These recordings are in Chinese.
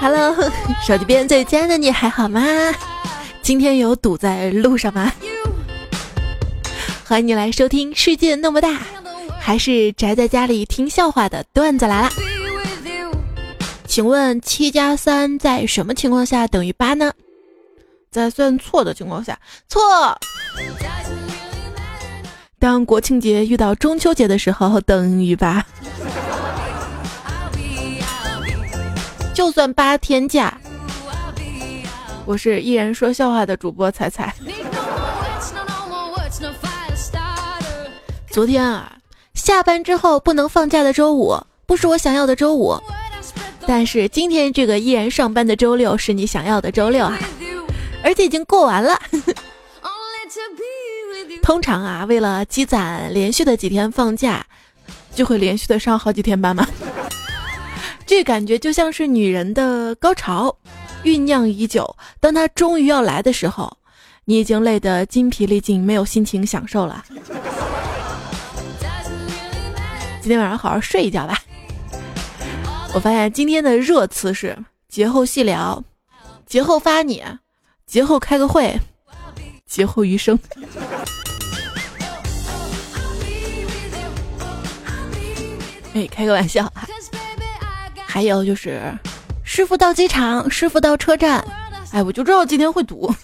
Hello，手机边最亲爱的你还好吗？今天有堵在路上吗？欢迎你来收听《世界那么大》，还是宅在家里听笑话的段子来了。请问七加三在什么情况下等于八呢？在算错的情况下，错。当国庆节遇到中秋节的时候，等于八。就算八天假，我是依然说笑话的主播彩彩。昨天啊，下班之后不能放假的周五，不是我想要的周五。但是今天这个依然上班的周六，是你想要的周六啊，而且已经过完了。通常啊，为了积攒连续的几天放假，就会连续的上好几天班嘛。这感觉就像是女人的高潮，酝酿已久。当她终于要来的时候，你已经累得筋疲力尽，没有心情享受了。今天晚上好好睡一觉吧。我发现今天的热词是节后细聊，节后发你，节后开个会，节后余生。哎，开个玩笑啊。还有就是，师傅到机场，师傅到车站，哎，我就知道今天会堵。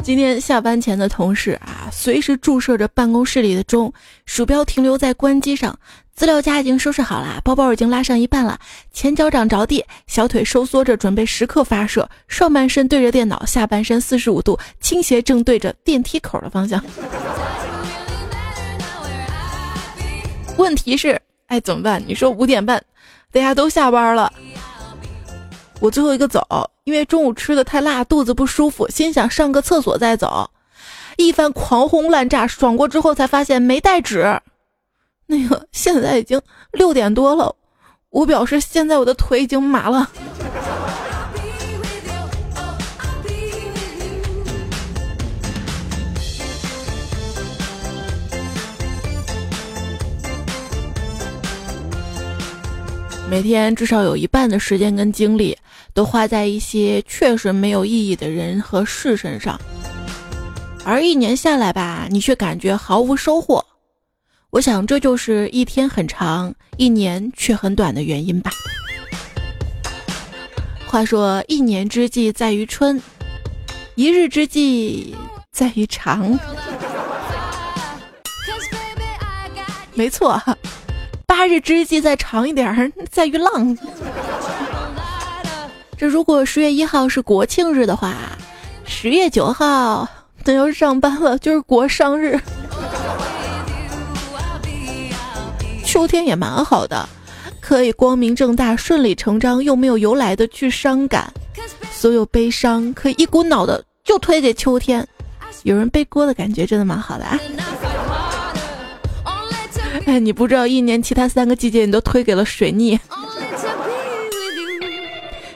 今天下班前的同事啊，随时注射着办公室里的钟，鼠标停留在关机上，资料夹已经收拾好了，包包已经拉上一半了，前脚掌着地，小腿收缩着，准备时刻发射，上半身对着电脑，下半身四十五度倾斜，正对着电梯口的方向。问题是。哎，怎么办？你说五点半，大家都下班了，我最后一个走，因为中午吃的太辣，肚子不舒服，心想上个厕所再走。一番狂轰滥炸，爽过之后才发现没带纸。那个现在已经六点多了，我表示现在我的腿已经麻了。每天至少有一半的时间跟精力都花在一些确实没有意义的人和事身上，而一年下来吧，你却感觉毫无收获。我想这就是一天很长，一年却很短的原因吧。话说，一年之计在于春，一日之计在于长。没错。八日之计再长一点儿，在于浪。这如果十月一号是国庆日的话，十月九号等要上班了，就是国殇日。秋天也蛮好的，可以光明正大、顺理成章又没有由来的去伤感，所有悲伤可以一股脑的就推给秋天，有人背锅的感觉真的蛮好的啊。哎，你不知道一年其他三个季节你都推给了水逆。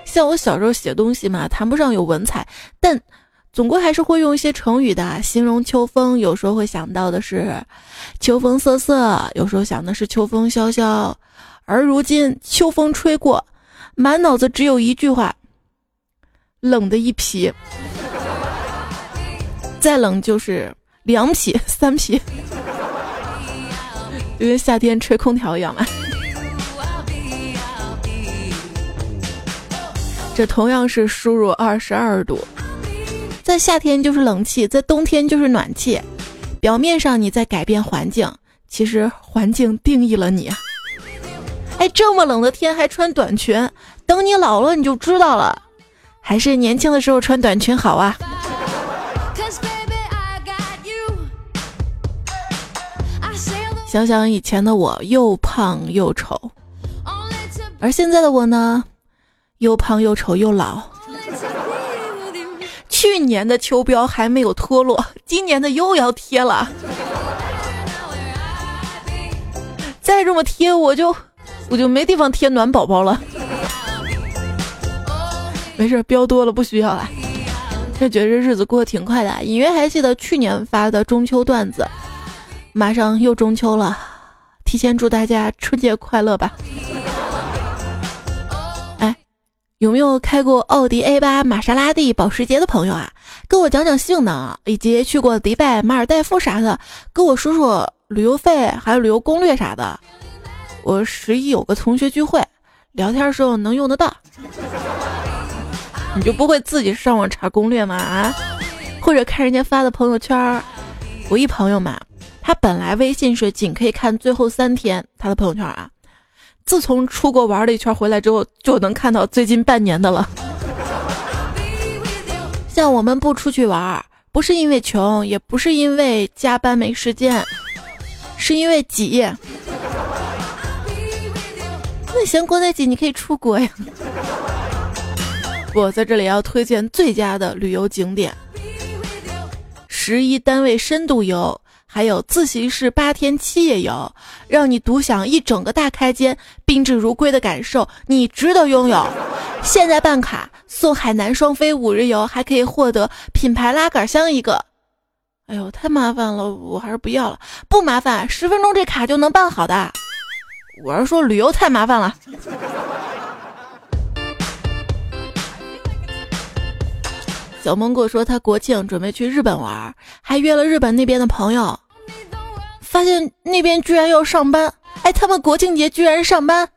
像我小时候写东西嘛，谈不上有文采，但总归还是会用一些成语的形容秋风。有时候会想到的是秋风瑟瑟，有时候想的是秋风萧萧。而如今秋风吹过，满脑子只有一句话：冷的一批。再冷就是两匹、三匹。因为夏天吹空调一样嘛。这同样是输入二十二度，在夏天就是冷气，在冬天就是暖气。表面上你在改变环境，其实环境定义了你。哎，这么冷的天还穿短裙，等你老了你就知道了。还是年轻的时候穿短裙好啊。想想以前的我，又胖又丑，而现在的我呢，又胖又丑又老。去年的秋膘还没有脱落，今年的又要贴了。再这么贴，我就我就没地方贴暖宝宝了。没事，膘多了不需要了。就觉得日子过得挺快的，隐约还记得去年发的中秋段子。马上又中秋了，提前祝大家春节快乐吧！哎有没有开过奥迪 A 八、玛莎拉蒂、保时捷的朋友啊？跟我讲讲性能，以及去过迪拜、马尔代夫啥的，跟我说说旅游费还有旅游攻略啥的。我十一有个同学聚会，聊天时候能用得到。你就不会自己上网查攻略吗？啊？或者看人家发的朋友圈？我一朋友嘛，他本来微信是仅可以看最后三天他的朋友圈啊。自从出国玩了一圈回来之后，就能看到最近半年的了。像我们不出去玩，不是因为穷，也不是因为加班没时间，是因为挤。那嫌国内挤，你可以出国呀。我在这里要推荐最佳的旅游景点：十一单位深度游。还有自习室八天七夜游，让你独享一整个大开间、宾至如归的感受，你值得拥有。现在办卡送海南双飞五日游，还可以获得品牌拉杆箱一个。哎呦，太麻烦了，我还是不要了。不麻烦，十分钟这卡就能办好的。我是说旅游太麻烦了。小萌果说，他国庆准备去日本玩，还约了日本那边的朋友。发现那边居然要上班，哎，他们国庆节居然上班。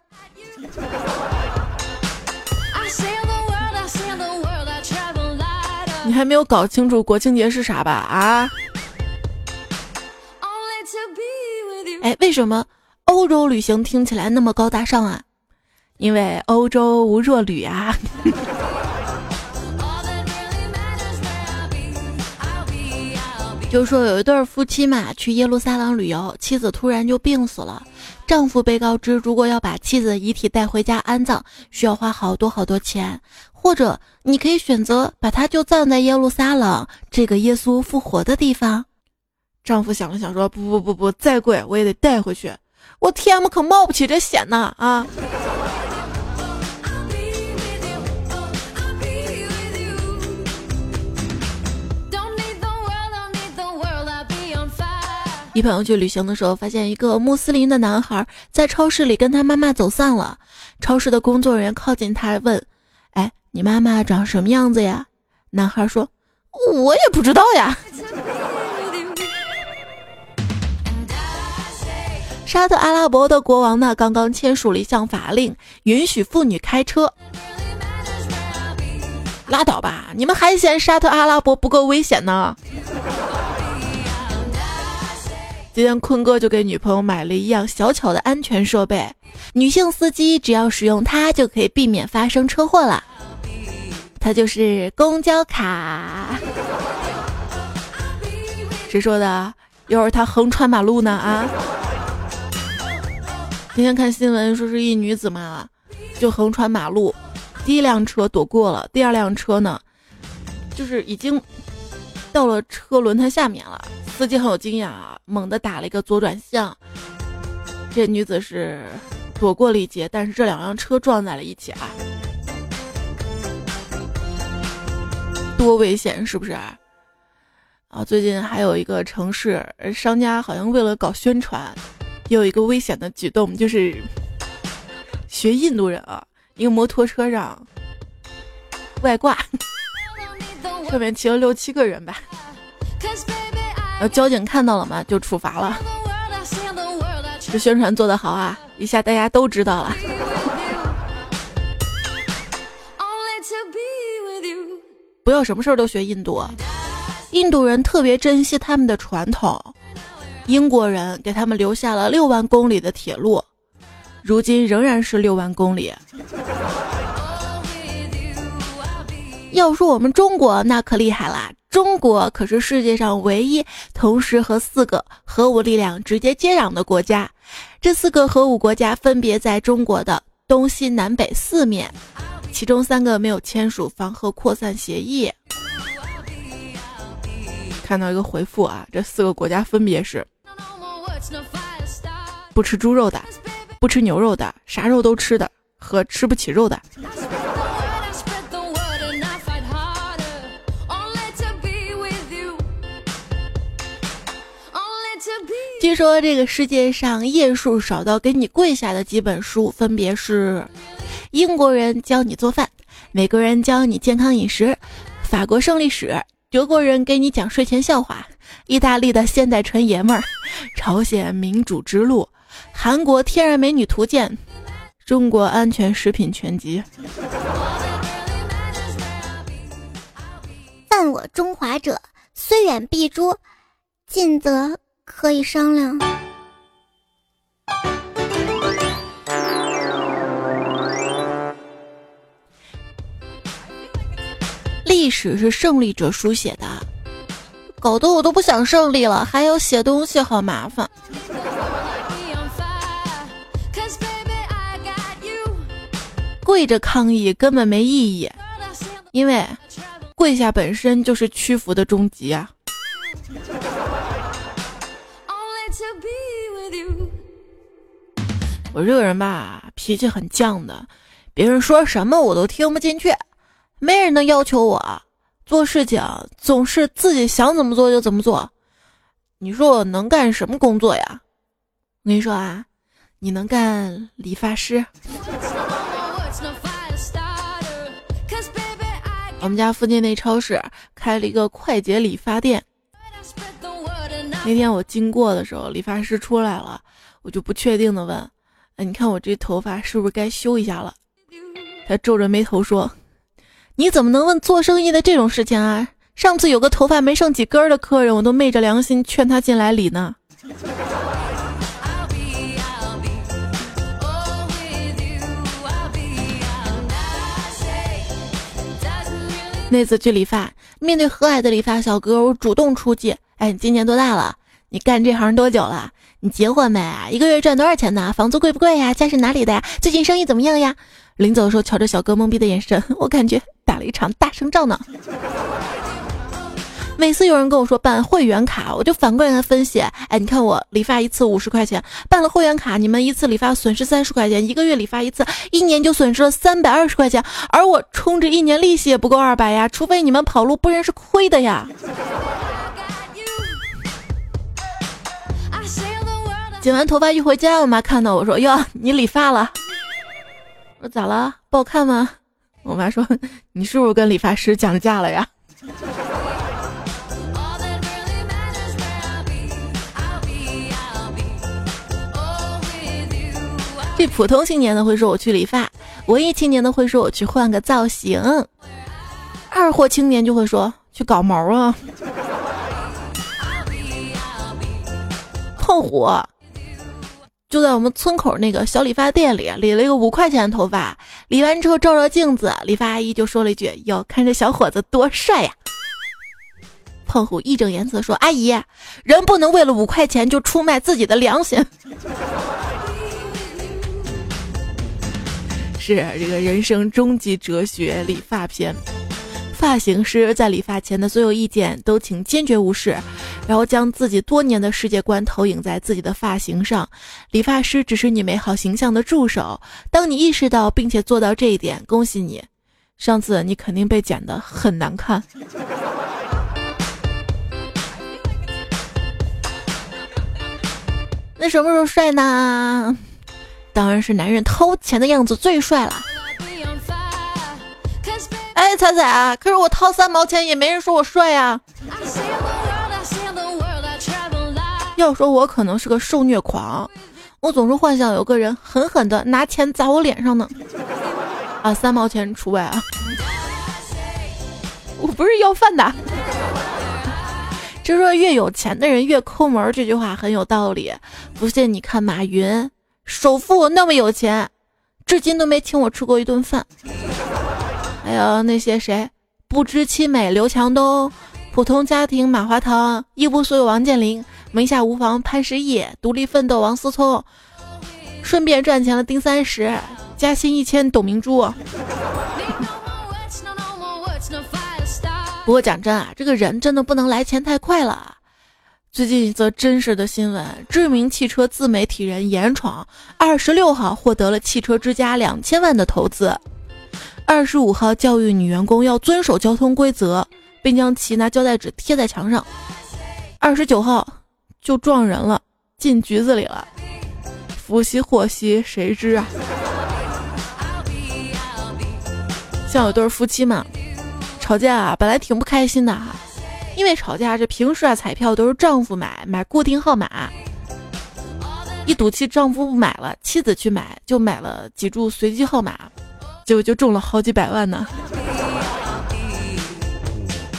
你还没有搞清楚国庆节是啥吧？啊？哎，为什么欧洲旅行听起来那么高大上啊？因为欧洲无弱旅啊。就说有一对夫妻嘛，去耶路撒冷旅游，妻子突然就病死了，丈夫被告知，如果要把妻子的遗体带回家安葬，需要花好多好多钱，或者你可以选择把他就葬在耶路撒冷这个耶稣复活的地方。丈夫想了想说：不不不不，再贵我也得带回去，我 T.M 可冒不起这险呐啊！一朋友去旅行的时候，发现一个穆斯林的男孩在超市里跟他妈妈走散了。超市的工作人员靠近他问：“哎，你妈妈长什么样子呀？”男孩说：“我也不知道呀。”沙特阿拉伯的国王呢，刚刚签署了一项法令，允许妇女开车。拉倒吧，你们还嫌沙特阿拉伯不够危险呢？今天坤哥就给女朋友买了一样小巧的安全设备，女性司机只要使用它就可以避免发生车祸了。它就是公交卡。谁说的？一会儿他横穿马路呢啊！今天看新闻说是一女子嘛，就横穿马路，第一辆车躲过了，第二辆车呢，就是已经到了车轮胎下面了。司机很有经验啊，猛地打了一个左转向。这女子是躲过了一劫，但是这两辆车撞在了一起啊，多危险，是不是？啊，最近还有一个城市商家好像为了搞宣传，也有一个危险的举动，就是学印度人啊，一个摩托车上外挂，上面骑了六七个人吧。呃，交警看到了嘛？就处罚了。这宣传做得好啊，一下大家都知道了。不要什么事儿都学印度，印度人特别珍惜他们的传统。英国人给他们留下了六万公里的铁路，如今仍然是六万公里。要说我们中国，那可厉害啦！中国可是世界上唯一同时和四个核武力量直接接壤的国家。这四个核武国家分别在中国的东西南北四面，其中三个没有签署防核扩散协议。看到一个回复啊，这四个国家分别是：不吃猪肉的，不吃牛肉的，啥肉都吃的，和吃不起肉的。据说这个世界上页数少到给你跪下的几本书，分别是：英国人教你做饭、美国人教你健康饮食，法国胜利史，德国人给你讲睡前笑话，意大利的现代纯爷们儿，朝鲜民主之路，韩国天然美女图鉴，中国安全食品全集。犯我中华者，虽远必诛，近则可以商量。历史是胜利者书写的，搞得我都不想胜利了，还要写东西，好麻烦。跪着抗议根本没意义，因为跪下本身就是屈服的终极啊！我这个人吧，脾气很犟的，别人说什么我都听不进去。没人能要求我做事情，总是自己想怎么做就怎么做。你说我能干什么工作呀？我跟你说啊，你能干理发师。我们家附近那超市开了一个快捷理发店。那天我经过的时候，理发师出来了，我就不确定的问：“哎，你看我这头发是不是该修一下了？”他皱着眉头说。你怎么能问做生意的这种事情啊？上次有个头发没剩几根的客人，我都昧着良心劝他进来理呢。那次去理发，面对和蔼的理发小哥，我主动出击。哎，你今年多大了？你干这行多久了？你结婚没？一个月赚多少钱呢？房租贵不贵呀？家是哪里的呀？最近生意怎么样呀？临走的时候，瞧着小哥懵逼的眼神，我感觉打了一场大胜仗呢。每次有人跟我说办会员卡，我就反过来分析：哎，你看我理发一次五十块钱，办了会员卡，你们一次理发损失三十块钱，一个月理发一次，一年就损失了三百二十块钱，而我充值一年利息也不够二百呀，除非你们跑路，不然是亏的呀。剪完头发一回家，我妈看到我说：哟，你理发了。我说咋了？不好看吗？我妈说你是不是跟理发师讲价了呀？这普通青年的会说我去理发，文艺青年的会说我去换个造型，二货青年就会说去搞毛啊。胖虎。就在我们村口那个小理发店里理了一个五块钱的头发，理完之后照照镜子，理发阿姨就说了一句：“哟，看这小伙子多帅呀！”胖虎义正言辞说：“阿姨，人不能为了五块钱就出卖自己的良心。”是这个人生终极哲学理发篇。发型师在理发前的所有意见都请坚决无视，然后将自己多年的世界观投影在自己的发型上。理发师只是你美好形象的助手。当你意识到并且做到这一点，恭喜你！上次你肯定被剪得很难看。那什么时候帅呢？当然是男人掏钱的样子最帅了。哎，彩彩啊！可是我掏三毛钱也没人说我帅呀。要说我可能是个受虐狂，我总是幻想有个人狠狠的拿钱砸我脸上呢。啊，三毛钱除外啊！我不是要饭的。就说越有钱的人越抠门，这句话很有道理。不信你看马云，首富那么有钱，至今都没请我吃过一顿饭。还有那些谁，不知妻美刘强东，普通家庭马化腾，一无所有王健林，门下无房潘石屹，独立奋斗王思聪，顺便赚钱了丁三十，加薪一千董明珠。不过讲真啊，这个人真的不能来钱太快了。最近一则真实的新闻，知名汽车自媒体人严闯二十六号获得了汽车之家两千万的投资。二十五号教育女员工要遵守交通规则，并将其拿胶带纸贴在墙上。二十九号就撞人了，进局子里了。福兮祸兮，谁知啊？像有对夫妻嘛，吵架啊，本来挺不开心的哈，因为吵架这平时啊彩票都是丈夫买，买固定号码，一赌气丈夫不买了，妻子去买，就买了几注随机号码，结果就中了好几百万呢。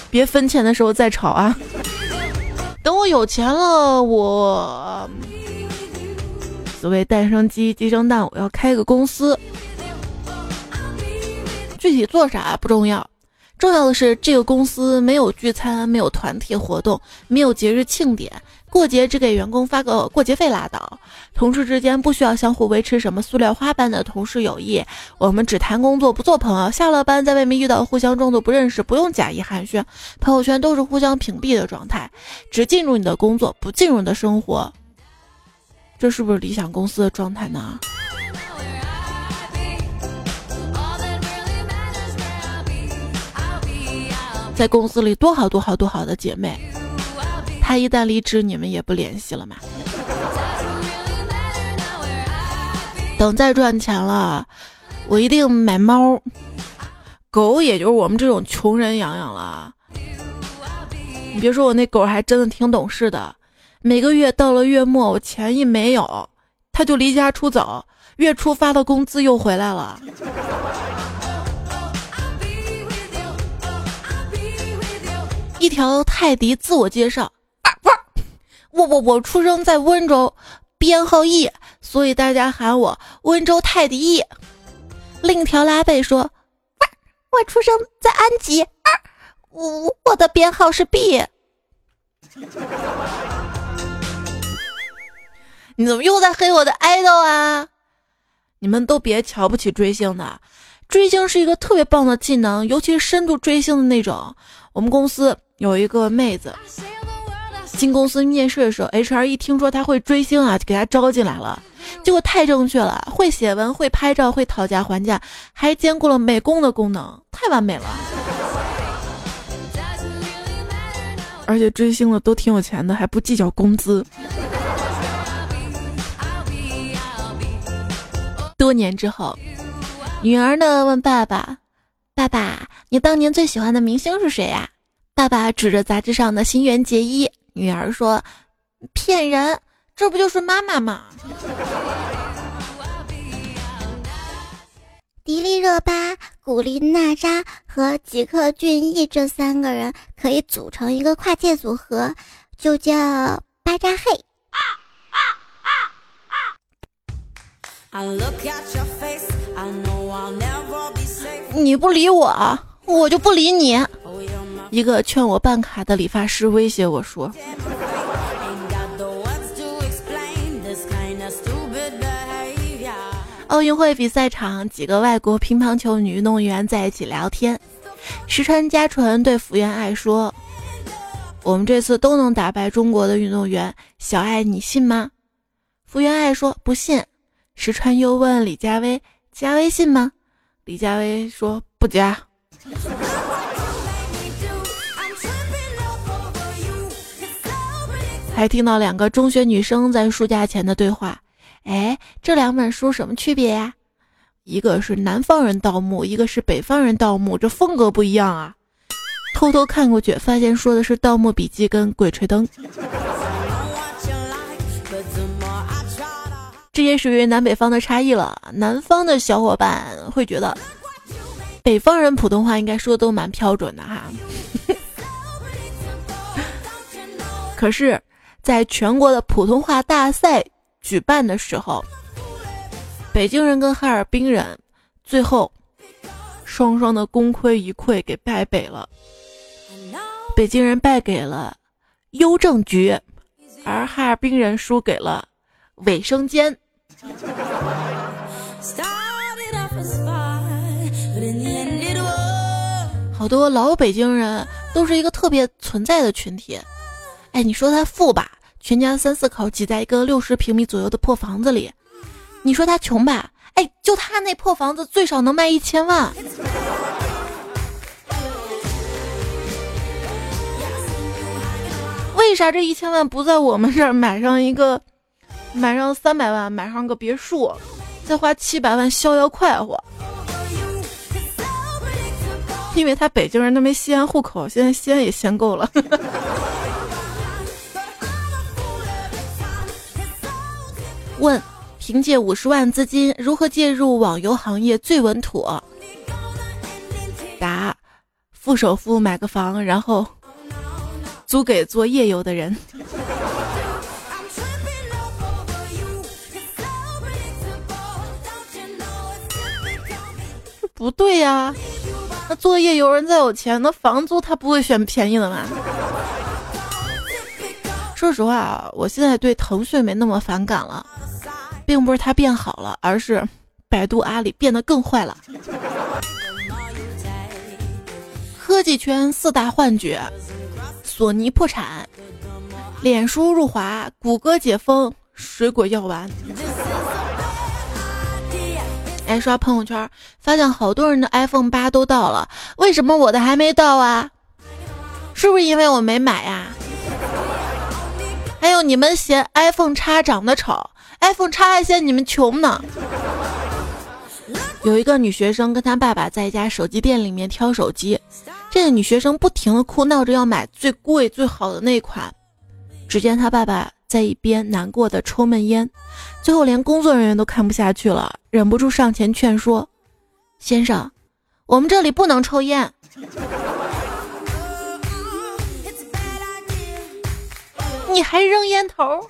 别分钱的时候再吵啊！等我有钱了，我所谓蛋生鸡，鸡生蛋，我要开个公司。具体做啥不重要，重要的是这个公司没有聚餐，没有团体活动，没有节日庆典，过节只给员工发个过节费拉倒。同事之间不需要相互维持什么塑料花般的同事友谊，我们只谈工作不做朋友。下了班在外面遇到互相装作不认识，不用假意寒暄，朋友圈都是互相屏蔽的状态，只进入你的工作，不进入你的生活。这是不是理想公司的状态呢？在公司里多好多好多好的姐妹，他一旦离职，你们也不联系了嘛？等再赚钱了，我一定买猫、狗，也就是我们这种穷人养养了。你别说我那狗还真的挺懂事的，每个月到了月末，我钱一没有，它就离家出走，月初发的工资又回来了。一条泰迪自我介绍：我我我出生在温州，编号 E，所以大家喊我温州泰迪 E。另一条拉贝说：我出生在安吉，我我的编号是 B。你怎么又在黑我的爱豆啊？你们都别瞧不起追星的，追星是一个特别棒的技能，尤其是深度追星的那种。我们公司。有一个妹子进公司面试的时候，HR 一听说他会追星啊，就给他招进来了。结果太正确了，会写文，会拍照，会讨价还价，还兼顾了美工的功能，太完美了。而且追星的都挺有钱的，还不计较工资。多年之后，女儿呢问爸爸：“爸爸，你当年最喜欢的明星是谁呀？”爸爸指着杂志上的新垣结衣，女儿说：“骗人，这不就是妈妈吗？”迪丽热巴、古力娜扎和吉克隽逸这三个人可以组成一个跨界组合，就叫巴扎嘿。你不理我，我就不理你。一个劝我办卡的理发师威胁我说：“奥运会比赛场，几个外国乒乓球女运动员在一起聊天。石川佳纯对福原爱说：‘我们这次都能打败中国的运动员，小爱你信吗？’福原爱说不信。石川又问李佳薇：‘加微信吗？’李佳薇说不加。”还听到两个中学女生在书架前的对话，哎，这两本书什么区别呀？一个是南方人盗墓，一个是北方人盗墓，这风格不一样啊！偷偷看过去，发现说的是《盗墓笔记》跟《鬼吹灯》，这也属于南北方的差异了。南方的小伙伴会觉得，北方人普通话应该说都蛮标准的哈，可是。在全国的普通话大赛举办的时候，北京人跟哈尔滨人最后双双的功亏一篑，给败北了。北京人败给了邮政局，而哈尔滨人输给了卫生间。好多老北京人都是一个特别存在的群体。哎，你说他富吧？全家三四口挤在一个六十平米左右的破房子里，你说他穷吧？哎，就他那破房子最少能卖一千万。为啥这一千万不在我们这儿买上一个，买上三百万买上个别墅，再花七百万逍遥快活？因为他北京人，都没西安户口，现在西安也限购了。问：凭借五十万资金如何介入网游行业最稳妥？答：付首付买个房，然后租给做夜游的人。不对呀，那做夜游人再有钱，那房租他不会选便宜的吗？说实话，我现在对腾讯没那么反感了，并不是它变好了，而是百度、阿里变得更坏了。科技圈四大幻觉：索尼破产，脸书入华，谷歌解封，水果药丸。哎，刷朋友圈发现好多人的 iPhone 八都到了，为什么我的还没到啊？是不是因为我没买呀？还有你们嫌 iPhone 叉长得丑，iPhone 叉还嫌你们穷呢。有一个女学生跟她爸爸在一家手机店里面挑手机，这个女学生不停的哭闹着要买最贵最好的那款，只见她爸爸。在一边难过的抽闷烟，最后连工作人员都看不下去了，忍不住上前劝说：“先生，我们这里不能抽烟。”你还扔烟头？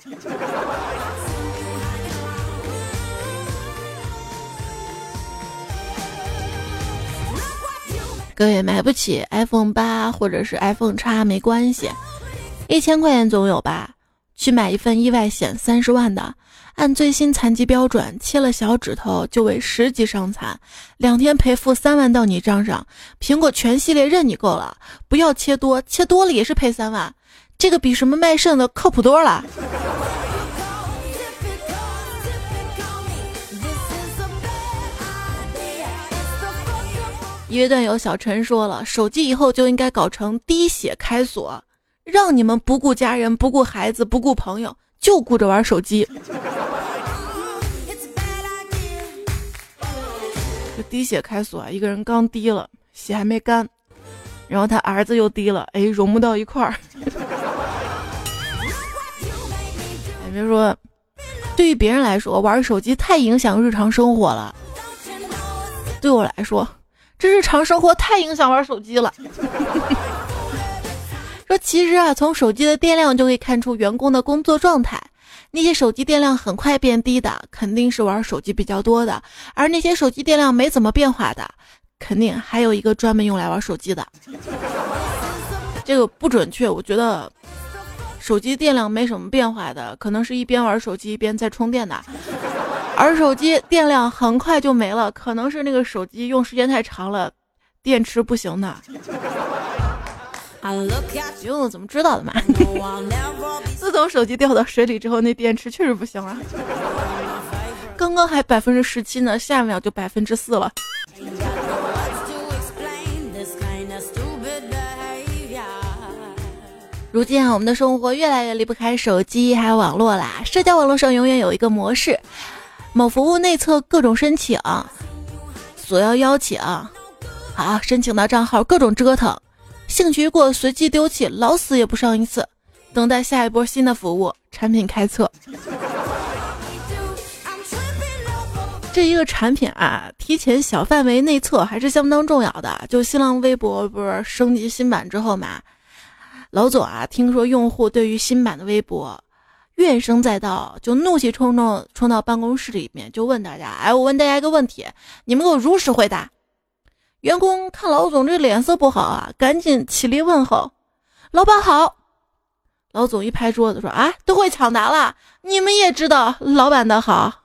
各位买不起 iPhone 八或者是 iPhone 叉没关系，一千块钱总有吧？去买一份意外险，三十万的，按最新残疾标准，切了小指头就为十级伤残，两天赔付三万到你账上。苹果全系列任你够了，不要切多，切多了也是赔三万，这个比什么卖肾的靠谱多了。一位段友小陈说了，手机以后就应该搞成滴血开锁。让你们不顾家人、不顾孩子、不顾朋友，就顾着玩手机。这滴血开锁，一个人刚滴了，血还没干，然后他儿子又滴了，哎，融不到一块儿。哎，别说，对于别人来说，玩手机太影响日常生活了。对我来说，这日常生活太影响玩手机了。说其实啊，从手机的电量就可以看出员工的工作状态。那些手机电量很快变低的，肯定是玩手机比较多的；而那些手机电量没怎么变化的，肯定还有一个专门用来玩手机的。这个不准确，我觉得手机电量没什么变化的，可能是一边玩手机一边在充电的；而手机电量很快就没了，可能是那个手机用时间太长了，电池不行的。用，怎么知道的嘛？自从手机掉到水里之后，那电池确实不行了。刚刚还百分之十七呢，下一秒就百分之四了。如今啊，我们的生活越来越离不开手机还有网络啦。社交网络上永远有一个模式：某服务内测各种申请，索要邀请，好申请到账号各种折腾。兴趣一过，随即丢弃，老死也不上一次。等待下一波新的服务产品开测。这一个产品啊，提前小范围内测还是相当重要的。就新浪微博不是升级新版之后嘛，老总啊，听说用户对于新版的微博怨声载道，就怒气冲冲冲到办公室里面，就问大家：哎，我问大家一个问题，你们给我如实回答。员工看老总这脸色不好啊，赶紧起立问候：“老板好。”老总一拍桌子说：“啊，都会抢答了，你们也知道老板的好。”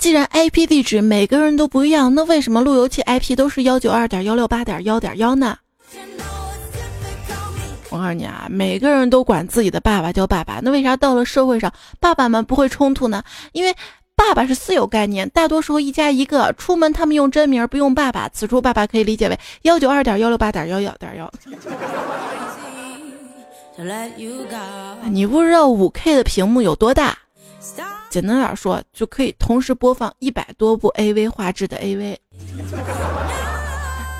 既然 IP 地址每个人都不一样，那为什么路由器 IP 都是幺九二点幺六八点幺点幺呢？我告诉你啊，每个人都管自己的爸爸叫爸爸，那为啥到了社会上，爸爸们不会冲突呢？因为爸爸是私有概念，大多时候一家一个，出门他们用真名不用爸爸。此处爸爸可以理解为幺九二点幺六八点幺幺点幺。你不知道五 K 的屏幕有多大？简单点说，就可以同时播放一百多部 AV 画质的 AV。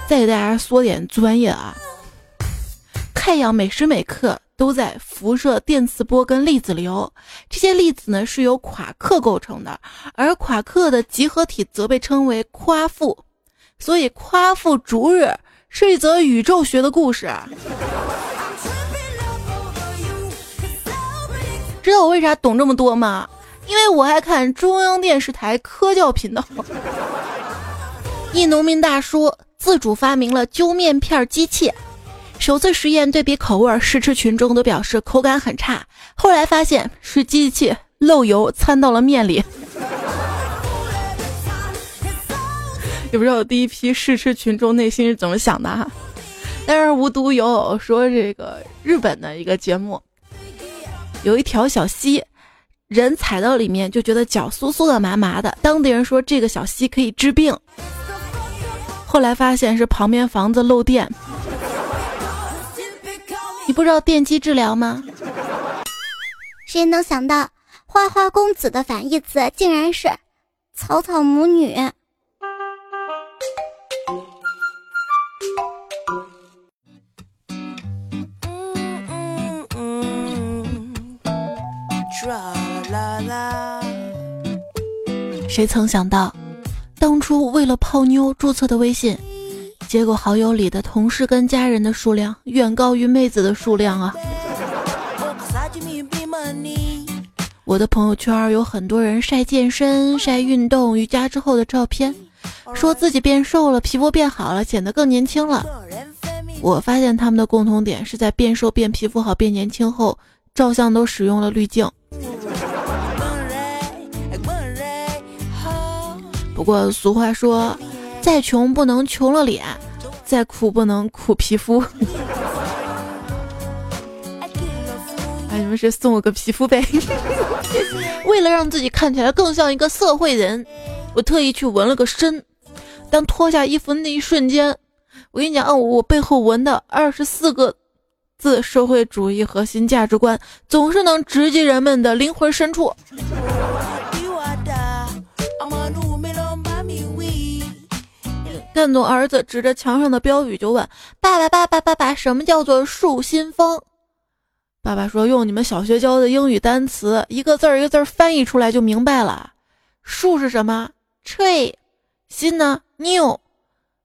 再给大家说点专业啊，太阳每时每刻都在辐射电磁波跟粒子流，这些粒子呢是由夸克构成的，而夸克的集合体则被称为夸父，所以夸父逐日是一则宇宙学的故事。知道我为啥懂这么多吗？因为我还看中央电视台科教频道。一农民大叔自主发明了揪面片机器，首次实验对比口味，试吃群众都表示口感很差。后来发现是机器漏油掺到了面里。也不知道第一批试吃群众内心是怎么想的哈。但是无独有偶说，这个日本的一个节目，有一条小溪。人踩到里面就觉得脚酥酥的、麻麻的。当地人说这个小溪可以治病，后来发现是旁边房子漏电。你不知道电击治疗吗？谁能想到花花公子的反义词竟然是草草母女？谁曾想到，当初为了泡妞注册的微信，结果好友里的同事跟家人的数量远高于妹子的数量啊！我的朋友圈有很多人晒健身、晒运动、瑜伽之后的照片，说自己变瘦了，皮肤变好了，显得更年轻了。我发现他们的共同点是在变瘦、变皮肤好、变年轻后，照相都使用了滤镜。不过俗话说，再穷不能穷了脸，再苦不能苦皮肤。哎，你们是送我个皮肤呗？为了让自己看起来更像一个社会人，我特意去纹了个身。当脱下衣服那一瞬间，我跟你讲，哦，我背后纹的二十四个字“社会主义核心价值观”，总是能直击人们的灵魂深处。干总儿子指着墙上的标语就问：“爸爸，爸爸，爸爸，什么叫做树新风？”爸爸说：“用你们小学教的英语单词，一个字儿一个字儿翻译出来就明白了。树是什么？tree。新呢？new。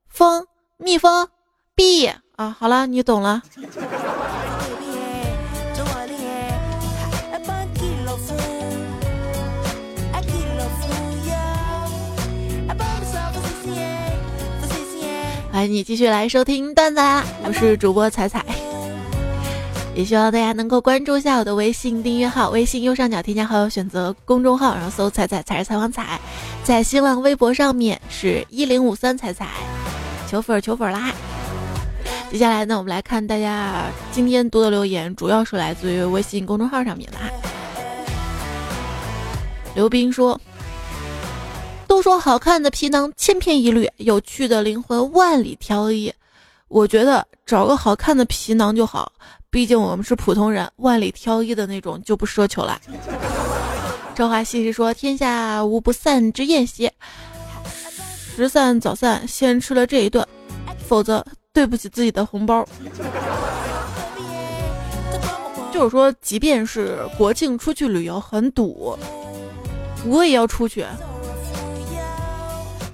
风，蜜蜂。bee。啊，好了，你懂了。”欢迎你继续来收听段子啦！我是主播彩彩，也希望大家能够关注一下我的微信订阅号，微信右上角添加好友，选择公众号，然后搜“彩彩才是采访彩”。在新浪微博上面是一零五三彩彩，求粉求粉啦！接下来呢，我们来看大家今天读的留言，主要是来自于微信公众号上面的哈。刘斌说。都说好看的皮囊千篇一律，有趣的灵魂万里挑一。我觉得找个好看的皮囊就好，毕竟我们是普通人，万里挑一的那种就不奢求了。朝花夕拾说：“天下无不散之宴席，时散早散，先吃了这一顿，否则对不起自己的红包。”就是说，即便是国庆出去旅游很堵，我也要出去。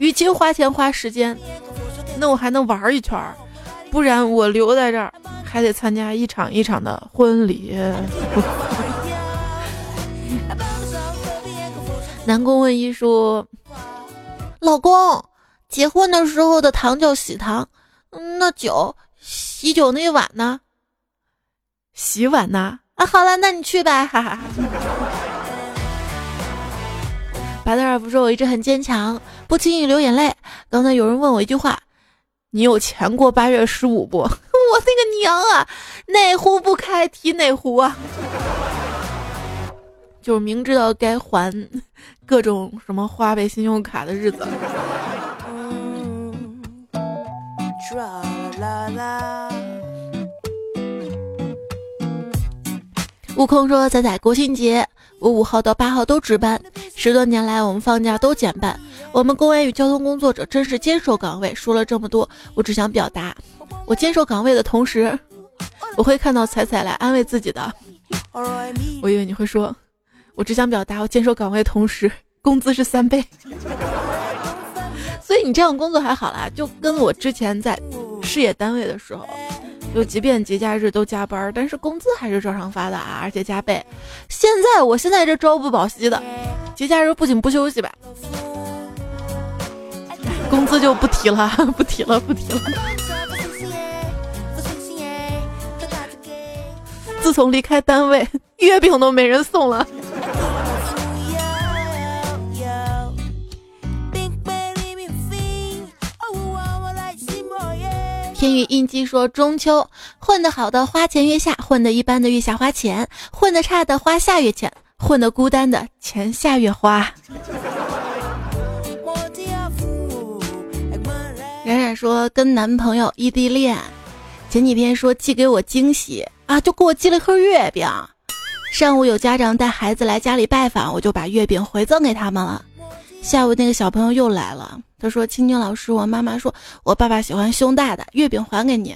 与其花钱花时间，那我还能玩一圈儿，不然我留在这儿还得参加一场一场的婚礼。南宫问一说：“老公，结婚的时候的糖叫喜糖，那酒喜酒那碗呢？洗碗呢？啊，好了，那你去吧。”哈哈。白德尔不说我一直很坚强。不轻易流眼泪。刚才有人问我一句话：“你有钱过八月十五不？” 我那个娘啊，哪壶不开提哪壶啊！就是明知道该还各种什么花呗、信用卡的日子。悟空说：“仔仔，国庆节我五号到八号都值班，十多年来我们放假都减半。我们公安与交通工作者真是坚守岗位。说了这么多，我只想表达，我坚守岗位的同时，我会看到彩彩来安慰自己的。我以为你会说，我只想表达，我坚守岗位同时，工资是三倍。所以你这样工作还好啦，就跟我之前在事业单位的时候。就即便节假日都加班，但是工资还是照常发的啊，而且加倍。现在我现在这朝不保夕的，节假日不仅不休息吧，工资就不提了，不提了，不提了。自从离开单位，月饼都没人送了。天宇印记说：“中秋混得好的花前月下，混得一般的月下花钱，混得差的花下月钱，混得孤单的钱下月花。”冉冉说：“跟男朋友异地恋，前几天说寄给我惊喜啊，就给我寄了一盒月饼。上午有家长带孩子来家里拜访，我就把月饼回赠给他们了。下午那个小朋友又来了。”他说：“青青老师，我妈妈说我爸爸喜欢胸大的，月饼还给你。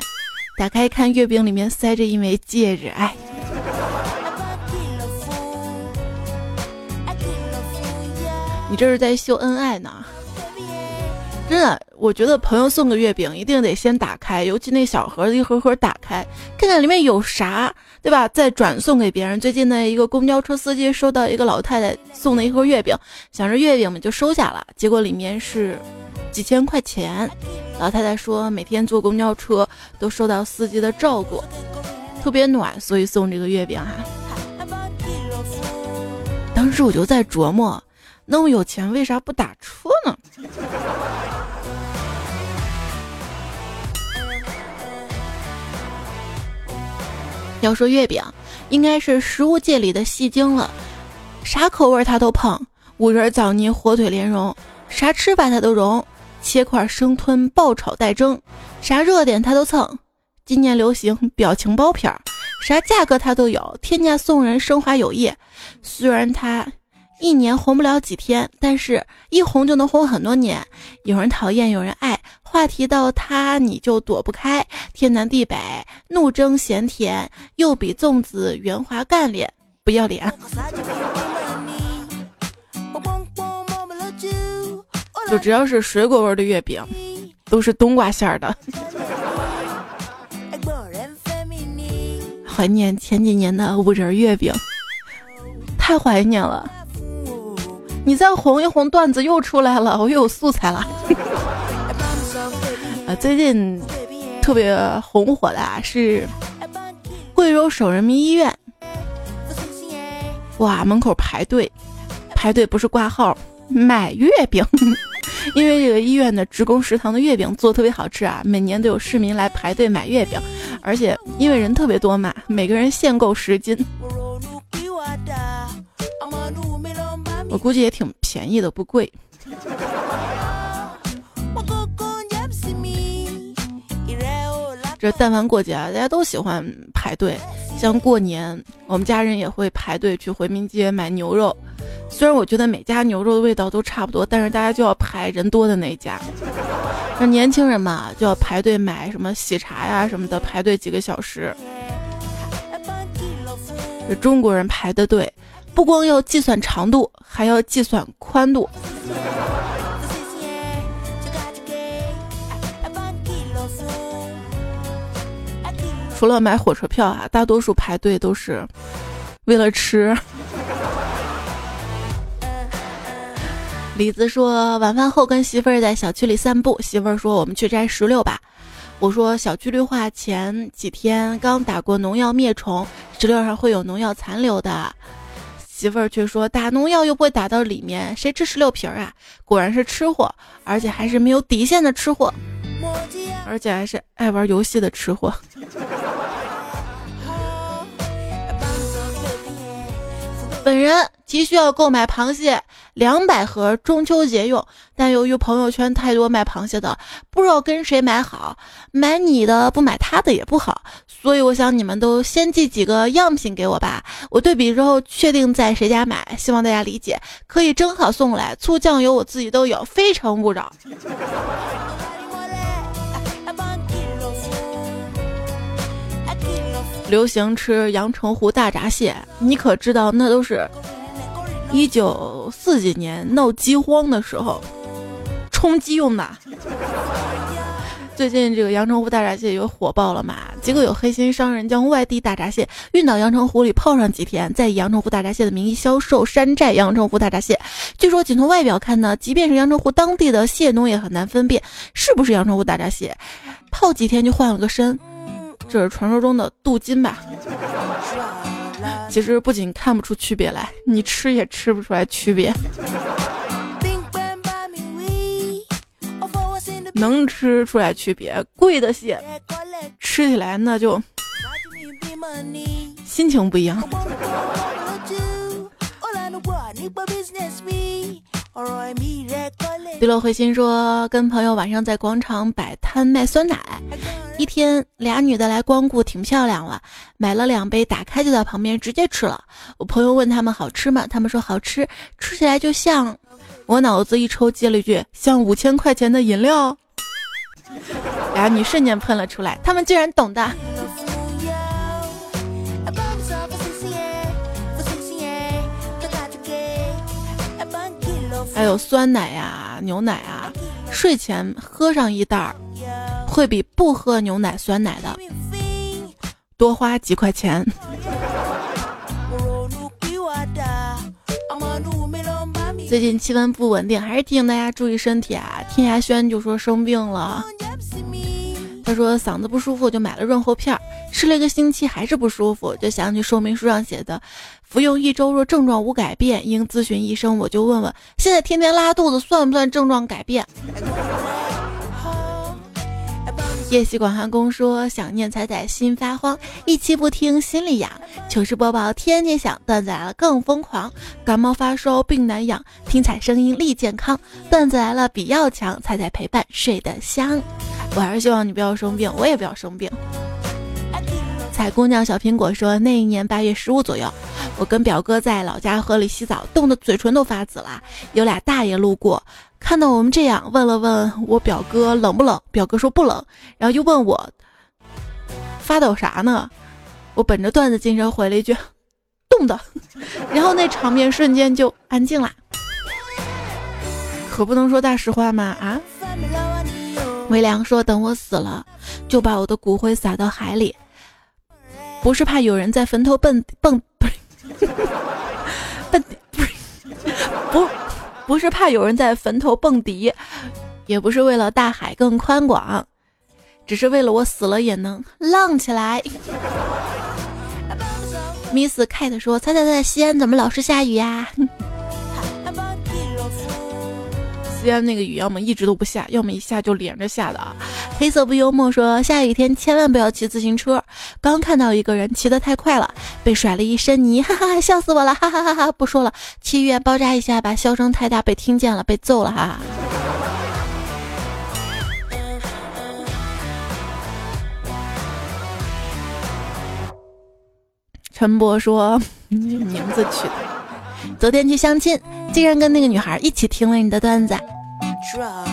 打开一看，月饼里面塞着一枚戒指。哎，你这是在秀恩爱呢？”真的，我觉得朋友送个月饼一定得先打开，尤其那小盒子一盒盒打开，看看里面有啥，对吧？再转送给别人。最近的一个公交车司机收到一个老太太送的一盒月饼，想着月饼嘛就收下了，结果里面是几千块钱。老太太说每天坐公交车都受到司机的照顾，特别暖，所以送这个月饼哈。当时我就在琢磨，那么有钱为啥不打车呢？要说月饼，应该是食物界里的戏精了，啥口味他都碰，五仁枣泥火腿莲蓉，啥吃法他都融，切块生吞爆炒带蒸，啥热点他都蹭。今年流行表情包片儿，啥价格他都有，天价送人升华友谊。虽然他一年红不了几天，但是一红就能红很多年。有人讨厌，有人爱。话题到他，你就躲不开。天南地北，怒争咸甜，又比粽子圆滑干练，不要脸。就只要是水果味的月饼，都是冬瓜馅儿的。怀念前几年的五仁月饼，太怀念了。你再红一红，段子又出来了，我又有素材了。啊，最近特别红火的啊是贵州省人民医院，哇，门口排队，排队不是挂号买月饼，因为这个医院的职工食堂的月饼做特别好吃啊，每年都有市民来排队买月饼，而且因为人特别多嘛，每个人限购十斤，我估计也挺便宜的，不贵。这但凡过节啊，大家都喜欢排队。像过年，我们家人也会排队去回民街买牛肉。虽然我觉得每家牛肉的味道都差不多，但是大家就要排人多的那一家。那年轻人嘛，就要排队买什么喜茶呀什么的，排队几个小时。这中国人排的队，不光要计算长度，还要计算宽度。除了买火车票啊，大多数排队都是为了吃。李子说，晚饭后跟媳妇儿在小区里散步，媳妇儿说我们去摘石榴吧。我说小区绿化前几天刚打过农药灭虫，石榴上会有农药残留的。媳妇儿却说打农药又不会打到里面，谁吃石榴皮儿啊？果然是吃货，而且还是没有底线的吃货，而且还是爱玩游戏的吃货。本人急需要购买螃蟹，两百盒，中秋节用。但由于朋友圈太多卖螃蟹的，不知道跟谁买好，买你的不买他的也不好。所以我想你们都先寄几个样品给我吧，我对比之后确定在谁家买。希望大家理解，可以正好送来。醋酱油我自己都有，非诚勿扰。流行吃阳澄湖大闸蟹，你可知道那都是一九四几年闹饥荒的时候充饥用的。最近这个阳澄湖大闸蟹又火爆了嘛？结果有黑心商人将外地大闸蟹运到阳澄湖里泡上几天，再以阳澄湖大闸蟹的名义销售山寨阳澄湖大闸蟹。据说仅从外表看呢，即便是阳澄湖当地的蟹农也很难分辨是不是阳澄湖大闸蟹，泡几天就换了个身。这是传说中的镀金吧？其实不仅看不出区别来，你吃也吃不出来区别。能吃出来区别，贵的蟹吃起来那就心情不一样。迪乐回心说，跟朋友晚上在广场摆摊卖酸奶，一天俩女的来光顾，挺漂亮了，买了两杯，打开就在旁边直接吃了。我朋友问他们好吃吗？他们说好吃，吃起来就像……我脑子一抽，接了一句像五千块钱的饮料。俩女瞬间喷了出来，他们竟然懂的。还有酸奶呀、牛奶啊，睡前喝上一袋儿，会比不喝牛奶、酸奶的多花几块钱。最近气温不稳定，还是提醒大家注意身体啊！天涯轩就说生病了，他说嗓子不舒服，就买了润喉片，吃了一个星期还是不舒服，就想起说明书上写的，服用一周若症状无改变，应咨询医生。我就问问，现在天天拉肚子算不算症状改变？夜袭广寒宫说想念彩彩心发慌，一期不听心里痒。糗事播报天天响，段子来了更疯狂。感冒发烧病难养，听彩声音力健康。段子来了比药强，彩彩陪伴睡得香。我还是希望你不要生病，我也不要生病。彩姑娘小苹果说那一年八月十五左右，我跟表哥在老家河里洗澡，冻得嘴唇都发紫了。有俩大爷路过。看到我们这样，问了问我表哥冷不冷，表哥说不冷，然后又问我发抖啥呢？我本着段子精神回了一句冻的，然后那场面瞬间就安静啦。可不能说大实话吗？啊？微凉说等我死了，就把我的骨灰撒到海里，不是怕有人在坟头蹦蹦，不是 蹦不是不。不是怕有人在坟头蹦迪，也不是为了大海更宽广，只是为了我死了也能浪起来。Miss Kate 说：“猜猜在，西安怎么老是下雨呀？”安那个雨要么一直都不下，要么一下就连着下的啊。黑色不幽默说：“下雨天千万不要骑自行车。”刚看到一个人骑得太快了，被甩了一身泥，哈哈哈，笑死我了，哈哈哈哈！不说了，去医院包扎一下吧，笑声太大被听见了，被揍了哈。陈博说：“ 名字取的，昨天去相亲，竟然跟那个女孩一起听了你的段子。”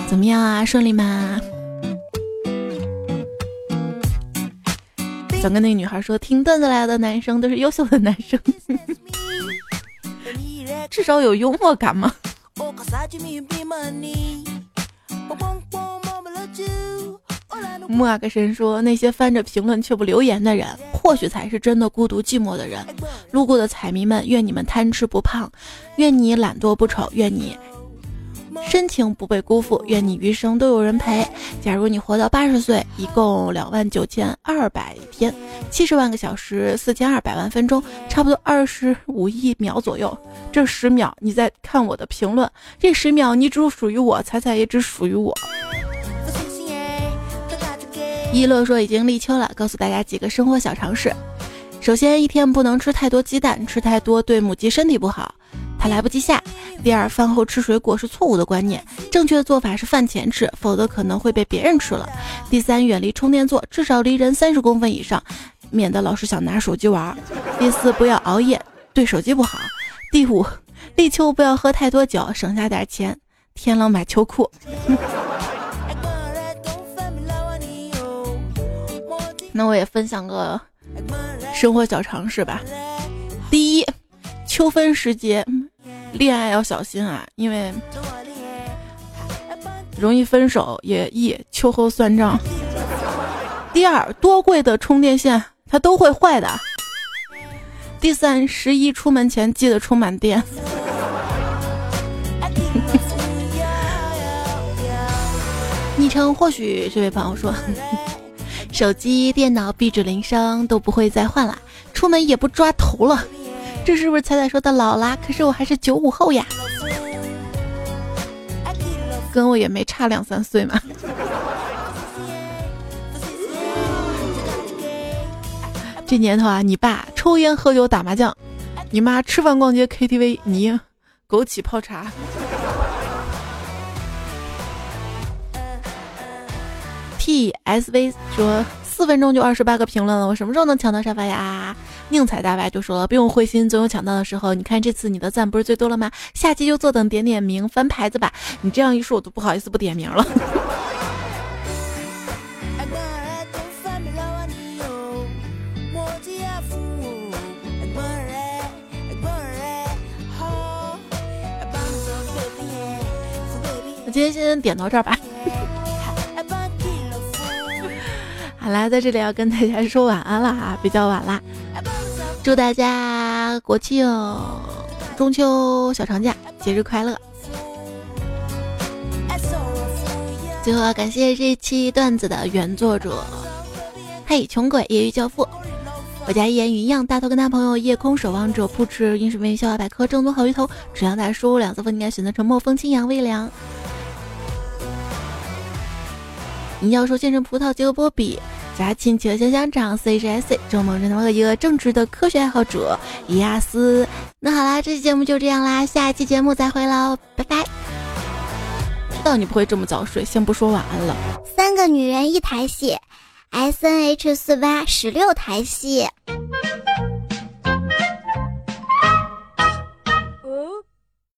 怎么样啊？顺利吗？想跟那个女孩说，听段子来的男生都是优秀的男生，至少有幽默感吗？莫阿克神说，那些翻着评论却不留言的人，或许才是真的孤独寂寞的人。路过的彩迷们，愿你们贪吃不胖，愿你懒惰不丑，愿你。深情不被辜负，愿你余生都有人陪。假如你活到八十岁，一共两万九千二百天，七十万个小时，四千二百万分钟，差不多二十五亿秒左右。这十秒你在看我的评论，这十秒你只属于我，彩彩也只属于我。一乐说已经立秋了，告诉大家几个生活小常识。首先，一天不能吃太多鸡蛋，吃太多对母鸡身体不好。它来不及下。第二，饭后吃水果是错误的观念，正确的做法是饭前吃，否则可能会被别人吃了。第三，远离充电座，至少离人三十公分以上，免得老是想拿手机玩。第四，不要熬夜，对手机不好。第五，立秋不要喝太多酒，省下点钱，天冷买秋裤。那我也分享个生活小常识吧。第一，秋分时节，恋爱要小心啊，因为容易分手，也易秋后算账。第二，多贵的充电线它都会坏的。第三，十一出门前记得充满电。昵称或许这位朋友说。手机、电脑、壁纸、铃声都不会再换了，出门也不抓头了，这是不是彩彩说的老啦？可是我还是九五后呀，跟我也没差两三岁嘛。这年头啊，你爸抽烟喝酒打麻将，你妈吃饭逛街 KTV，你枸杞泡茶。T S V 说四分钟就二十八个评论了，我什么时候能抢到沙发呀？宁采大白就说了，不用灰心，总有抢到的时候。你看这次你的赞不是最多了吗？下期就坐等点点名翻牌子吧。你这样一说，我都不好意思不点名了。那今天先点到这儿吧。好啦，在这里要跟大家说晚安了啊，比较晚啦。祝大家国庆、中秋小长假节日快乐！最后要感谢这期段子的原作者，嘿，穷鬼业余教父，我家一言云一样，大头跟他朋友夜空守望者，不吃饮水面笑话百科，正宗好鱼头，只要大叔两色风，应该选择沉默风清扬微凉。你要说现成葡萄结果波比，加亲戚的香香长 C H S C，周梦真他妈一个正直的科学爱好者伊亚斯。那好啦，这期节目就这样啦，下一期节目再会喽，拜拜。知道你不会这么早睡，先不说晚安了。三个女人一台戏，S N H 四八十六台戏。